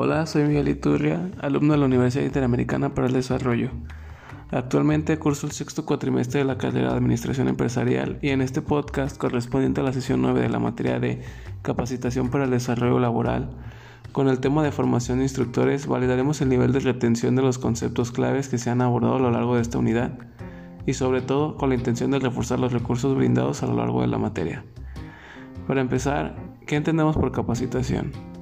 Hola, soy Miguel Iturria, alumno de la Universidad Interamericana para el Desarrollo. Actualmente curso el sexto cuatrimestre de la carrera de Administración Empresarial y en este podcast correspondiente a la sesión 9 de la materia de Capacitación para el Desarrollo Laboral, con el tema de formación de instructores, validaremos el nivel de retención de los conceptos claves que se han abordado a lo largo de esta unidad y sobre todo con la intención de reforzar los recursos brindados a lo largo de la materia. Para empezar, ¿qué entendemos por capacitación?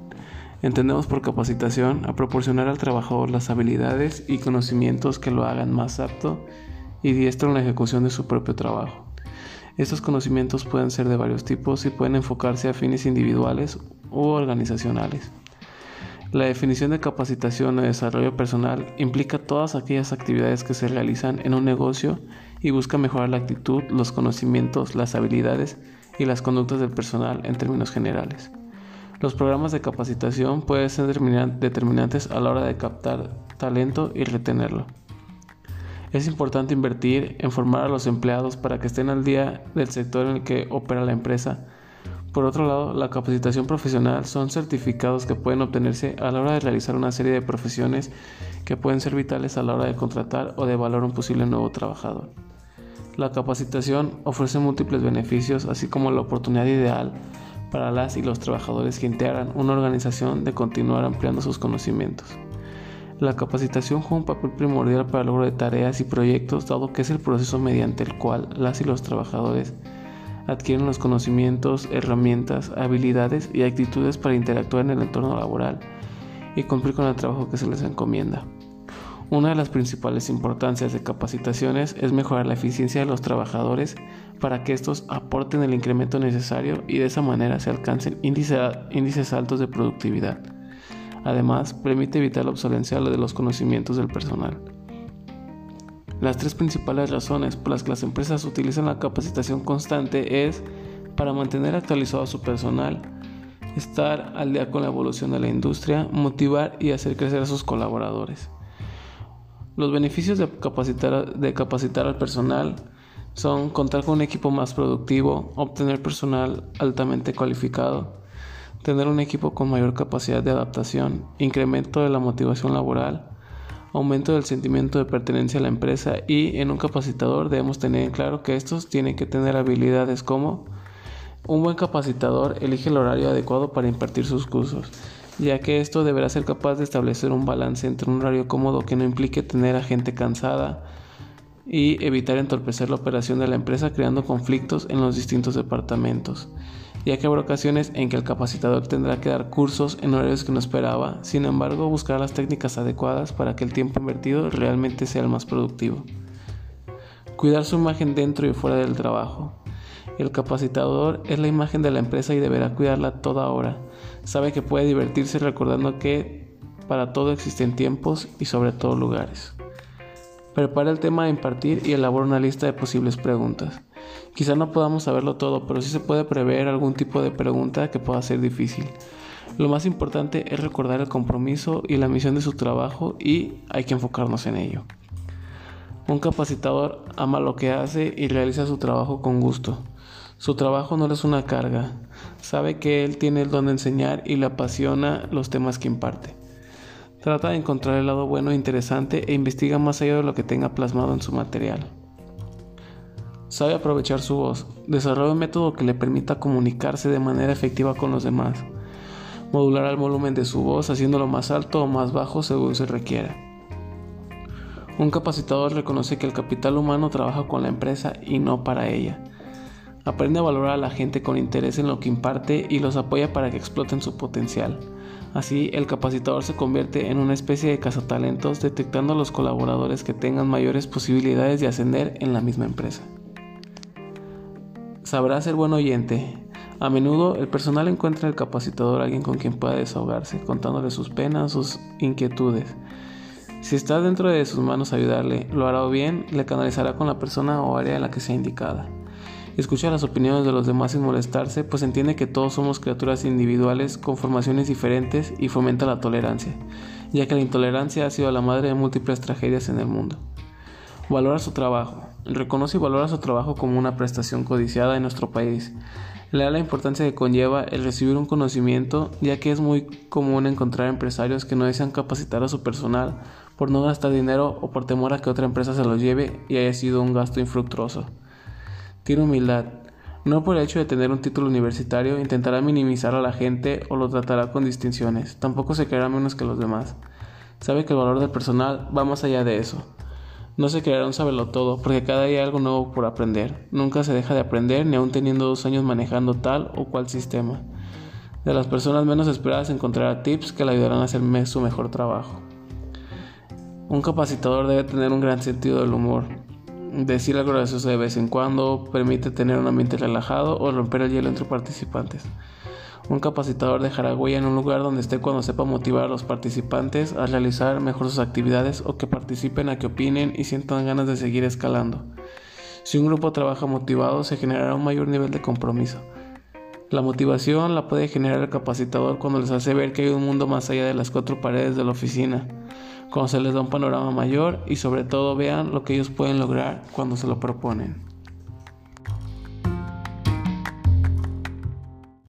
Entendemos por capacitación a proporcionar al trabajador las habilidades y conocimientos que lo hagan más apto y diestro en la ejecución de su propio trabajo. Estos conocimientos pueden ser de varios tipos y pueden enfocarse a fines individuales u organizacionales. La definición de capacitación o desarrollo personal implica todas aquellas actividades que se realizan en un negocio y busca mejorar la actitud, los conocimientos, las habilidades y las conductas del personal en términos generales. Los programas de capacitación pueden ser determinantes a la hora de captar talento y retenerlo. Es importante invertir en formar a los empleados para que estén al día del sector en el que opera la empresa. Por otro lado, la capacitación profesional son certificados que pueden obtenerse a la hora de realizar una serie de profesiones que pueden ser vitales a la hora de contratar o de evaluar un posible nuevo trabajador. La capacitación ofrece múltiples beneficios, así como la oportunidad ideal para las y los trabajadores que integran una organización de continuar ampliando sus conocimientos. La capacitación juega un papel primordial para el logro de tareas y proyectos, dado que es el proceso mediante el cual las y los trabajadores adquieren los conocimientos, herramientas, habilidades y actitudes para interactuar en el entorno laboral y cumplir con el trabajo que se les encomienda. Una de las principales importancias de capacitaciones es mejorar la eficiencia de los trabajadores para que estos aporten el incremento necesario y de esa manera se alcancen índices altos de productividad. Además, permite evitar la obsolencia de los conocimientos del personal. Las tres principales razones por las que las empresas utilizan la capacitación constante es para mantener actualizado a su personal, estar al día con la evolución de la industria, motivar y hacer crecer a sus colaboradores. Los beneficios de capacitar, al personal son contar con un equipo más productivo, obtener personal altamente cualificado, tener un equipo con mayor capacidad de adaptación, incremento de la motivación laboral, aumento del sentimiento de pertenencia a la empresa y en un capacitador debemos tener en claro que estos tienen que tener habilidades como un buen capacitador elige el horario adecuado para impartir sus cursos ya que esto deberá ser capaz de establecer un balance entre un horario cómodo que no implique tener a gente cansada y evitar entorpecer la operación de la empresa creando conflictos en los distintos departamentos, ya que habrá ocasiones en que el capacitador tendrá que dar cursos en horarios que no esperaba, sin embargo buscar las técnicas adecuadas para que el tiempo invertido realmente sea el más productivo. Cuidar su imagen dentro y fuera del trabajo. El capacitador es la imagen de la empresa y deberá cuidarla toda hora. Sabe que puede divertirse recordando que para todo existen tiempos y sobre todo lugares. Prepara el tema a impartir y elabora una lista de posibles preguntas. Quizá no podamos saberlo todo, pero sí se puede prever algún tipo de pregunta que pueda ser difícil. Lo más importante es recordar el compromiso y la misión de su trabajo y hay que enfocarnos en ello. Un capacitador ama lo que hace y realiza su trabajo con gusto. Su trabajo no es una carga. Sabe que él tiene el don de enseñar y le apasiona los temas que imparte. Trata de encontrar el lado bueno e interesante e investiga más allá de lo que tenga plasmado en su material. Sabe aprovechar su voz. Desarrolla un método que le permita comunicarse de manera efectiva con los demás. Modular el volumen de su voz haciéndolo más alto o más bajo según se requiera. Un capacitador reconoce que el capital humano trabaja con la empresa y no para ella. Aprende a valorar a la gente con interés en lo que imparte y los apoya para que exploten su potencial. Así, el capacitador se convierte en una especie de cazatalentos detectando a los colaboradores que tengan mayores posibilidades de ascender en la misma empresa. Sabrá ser buen oyente. A menudo el personal encuentra en el capacitador alguien con quien pueda desahogarse, contándole sus penas, sus inquietudes. Si está dentro de sus manos ayudarle, lo hará bien, le canalizará con la persona o área en la que sea indicada. Escucha las opiniones de los demás sin molestarse, pues entiende que todos somos criaturas individuales con formaciones diferentes y fomenta la tolerancia, ya que la intolerancia ha sido la madre de múltiples tragedias en el mundo. Valora su trabajo. Reconoce y valora su trabajo como una prestación codiciada en nuestro país. Le da la importancia que conlleva el recibir un conocimiento, ya que es muy común encontrar empresarios que no desean capacitar a su personal por no gastar dinero o por temor a que otra empresa se lo lleve y haya sido un gasto infructuoso. Tiene humildad. No por el hecho de tener un título universitario intentará minimizar a la gente o lo tratará con distinciones. Tampoco se creerá menos que los demás. Sabe que el valor del personal va más allá de eso. No se creará un todo, porque cada día hay algo nuevo por aprender. Nunca se deja de aprender, ni aun teniendo dos años manejando tal o cual sistema. De las personas menos esperadas encontrará tips que le ayudarán a hacer su mejor trabajo. Un capacitador debe tener un gran sentido del humor. Decir algo gracioso de vez en cuando permite tener un ambiente relajado o romper el hielo entre participantes. Un capacitador dejará huella en un lugar donde esté cuando sepa motivar a los participantes a realizar mejor sus actividades o que participen a que opinen y sientan ganas de seguir escalando. Si un grupo trabaja motivado, se generará un mayor nivel de compromiso. La motivación la puede generar el capacitador cuando les hace ver que hay un mundo más allá de las cuatro paredes de la oficina, cuando se les da un panorama mayor y sobre todo vean lo que ellos pueden lograr cuando se lo proponen.